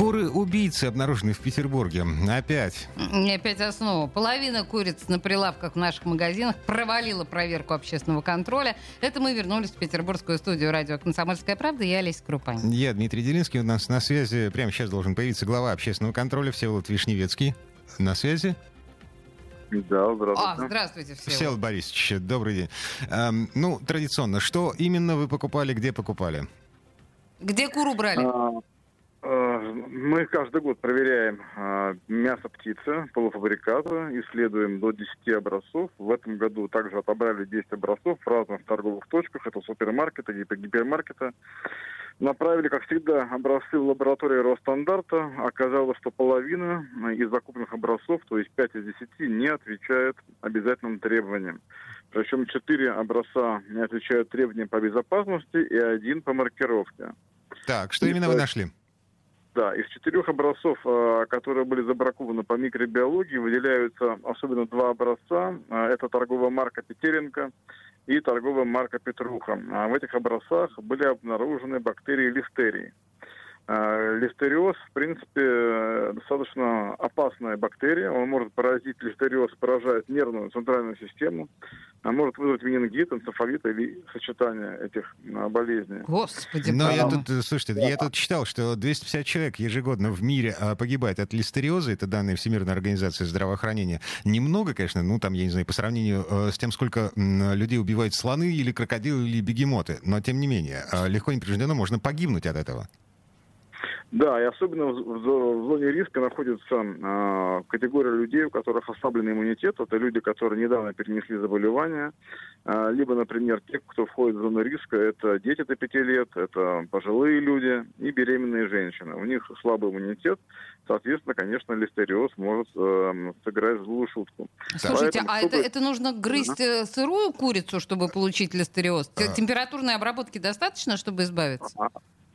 Куры-убийцы обнаружены в Петербурге. Опять. Не опять основа. Половина куриц на прилавках в наших магазинах провалила проверку общественного контроля. Это мы вернулись в петербургскую студию радио «Комсомольская правда». Я Олеся Крупань. Я Дмитрий Делинский. У нас на связи прямо сейчас должен появиться глава общественного контроля Всеволод Вишневецкий. На связи? Да, здравствуйте. А, здравствуйте, все. Всеволод Борисович, добрый день. Эм, ну, традиционно, что именно вы покупали, где покупали? Где куру брали? А, Мы каждый год проверяем а, мясо птицы, полуфабрикаты, исследуем до 10 образцов. В этом году также отобрали 10 образцов в разных торговых точках. Это супермаркеты, гипер- гипермаркеты. Направили, как всегда, образцы в лабораторию Росстандарта. Оказалось, что половина из закупленных образцов, то есть 5 из 10, не отвечает обязательным требованиям. Причем 4 образца не отвечают требованиям по безопасности и один по маркировке. Так, что И именно вы нашли? Да, из четырех образцов, э, которые были забракованы по микробиологии, выделяются особенно два образца. Э, Это торговая марка Петеренко и торговая марка Петруха. А В этих образцах были обнаружены бактерии листерии. Э, Листериоз, в принципе, достаточно опасная бактерия. Он может поразить, листериоз поражает нервную центральную систему, а может вызвать менингит, энцефалит или сочетание этих э, болезней. Господи, Но я тут, э, слушайте, я тут читал, что 250 человек ежегодно в мире а, погибает от листериоза, это данные Всемирной организации здравоохранения. Немного, конечно, ну там, я не знаю, по сравнению э, с тем, сколько людей убивают слоны или крокодилы или бегемоты, но тем не менее, а, легко и непринужденно можно погибнуть от этого. Да, и особенно в, в в зоне риска находится э, категория людей, у которых ослабленный иммунитет. Это люди, которые недавно перенесли заболевание. Э, либо, например, те, кто входит в зону риска, это дети до 5 лет, это пожилые люди и беременные женщины. У них слабый иммунитет. Соответственно, конечно, листериоз может э, сыграть злую шутку. Слушайте, Поэтому, а это, чтобы- это нужно грызть э, сырую курицу, чтобы получить листериоз? А. Температурной обработки достаточно, чтобы избавиться?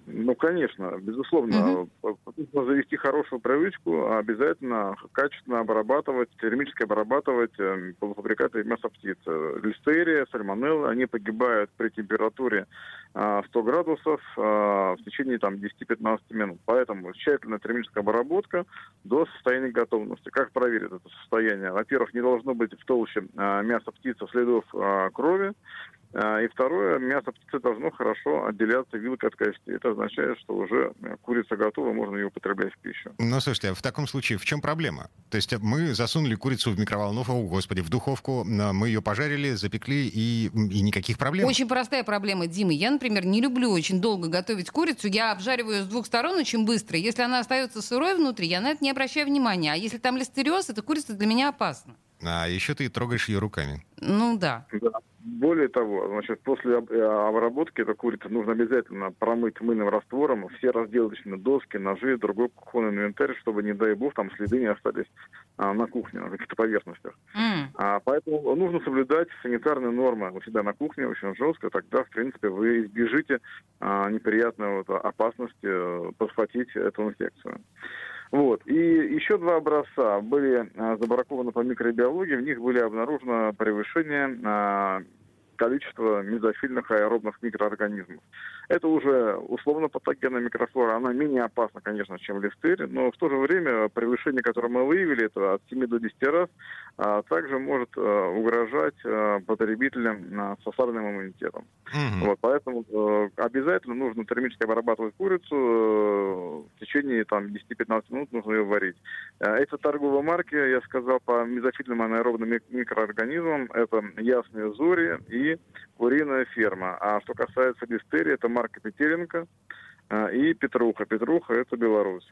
Ну, конечно, безусловно. Нужно завести хорошую привычку, а обязательно качественно обрабатывать, термически обрабатывать э, полуфабрикаты мяса птицы. Листерия, сальмонелла, они погибают при температуре а, 100 градусов а, в течение там, 10-15 минут. Поэтому тщательная термическая обработка до состояния готовности. Как проверить это состояние? Во-первых, не должно быть в толще а, мяса птицы следов а, крови. А, И второе, мясо птицы должно хорошо отделяться вилкой от кости. Это означает, что уже э, курица готова, можно ее употреблять в пищу. Ну, слушайте, а в таком случае в чем проблема? То есть мы засунули курицу в микроволновку, о, господи, в духовку, а, мы ее пожарили, запекли, и, и никаких проблем. Очень простая проблема, Дима. Я, например, не люблю очень долго готовить курицу. Я обжариваю с двух сторон очень быстро. Если она остается сырой внутри, я на это не обращаю внимания. А если там листериоз, эта курица для меня опасна. А еще ты трогаешь ее руками. Ну да. Да. Более того, значит, после э, обработки этой курицы нужно обязательно промыть мыльным раствором все разделочные доски, ножи, другой кухонный инвентарь, чтобы, не дай бог, там следы не остались а, на кухне, на каких-то поверхностях. М. А, поэтому нужно соблюдать санитарные нормы у себя на кухне очень жестко, тогда, в принципе, вы избежите а, неприятной вот, опасности э, подхватить эту инфекцию. Вот. И еще два образца были а, забракованы по микробиологии, в них были обнаружено превышение а, количества мезофильных аэробных микроорганизмов. Это уже условно патогенная микрофлора, она менее опасна, конечно, чем листерия, но в то же время превышение, которое мы выявили, это от 7 до 10 раз, а, также может а, угрожать а, потребителям а, с ослабленным иммунитетом. Мгм. Вот, поэтому э, обязательно нужно термически обрабатывать курицу. э, в течение там, 10-15 минут нужно ее варить. Э, это торговые марки, я сказал, по мезофильным анаэробным мик- микроорганизмам. Это ясные зори и куриная ферма. А что касается листерии, это марка Петеренко э, и Петруха. Петруха – это Беларусь.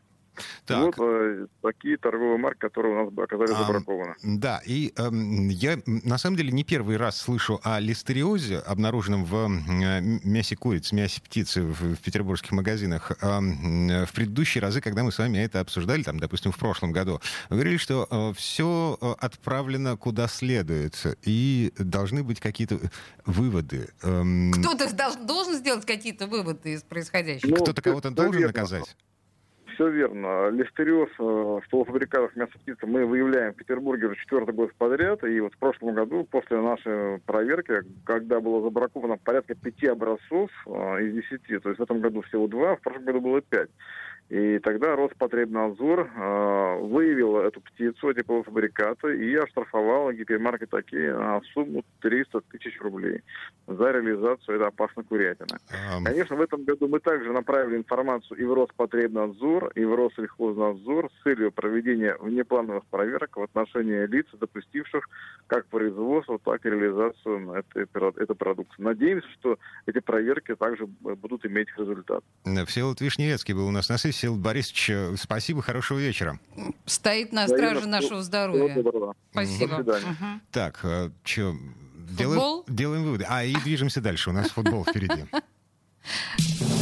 Так. Вот э, такие торговые марки, которые у нас бы оказались А, забракованы. Да, и эм, я на самом деле не первый раз слышу о листериозе, обнаруженном в э, мясе куриц, мясе птицы в, в петербургских магазинах. Э, в предыдущие разы, когда мы с вами это обсуждали, там, допустим, в прошлом году, вы говорили, что все отправлено куда следует, и должны быть какие-то выводы. Эм, Кто-то дол- должен сделать какие-то выводы из происходящего. Ну, Кто-то кого-то должен наказать? Все верно. Листериоз э, в полуфабрикатах мяса птицы мы выявляем в Петербурге уже четвертый год подряд. И вот в прошлом году, после нашей проверки, когда было забраковано порядка пяти образцов э, из десяти, то есть в этом году всего два, в прошлом году было пять. И тогда Роспотребнадзор э, выявил эту птицу, эти полуфабрикаты, и оштрафовал гипермаркет такие на сумму 300 тысяч рублей за реализацию этой опасной курятины. Эм, Конечно, в этом году мы также направили информацию и в Роспотребнадзор, и в Россельхознадзор с целью проведения внеплановых проверок в отношении лиц, допустивших как производство, так и реализацию этой, этой продукции. Надеемся, что эти проверки также будут иметь результат. Всеволод Вишневецкий был у нас на связи. Всеволод Борисович, э, спасибо, хорошего вечера. Стоит на страже нашего здоровья. Спасибо. До свидания. Мгм. Так, что, делаем, делаем выводы. А, и движемся дальше. У нас футбол впереди.